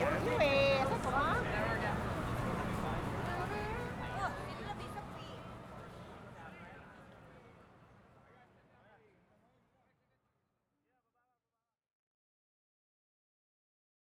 Yeah.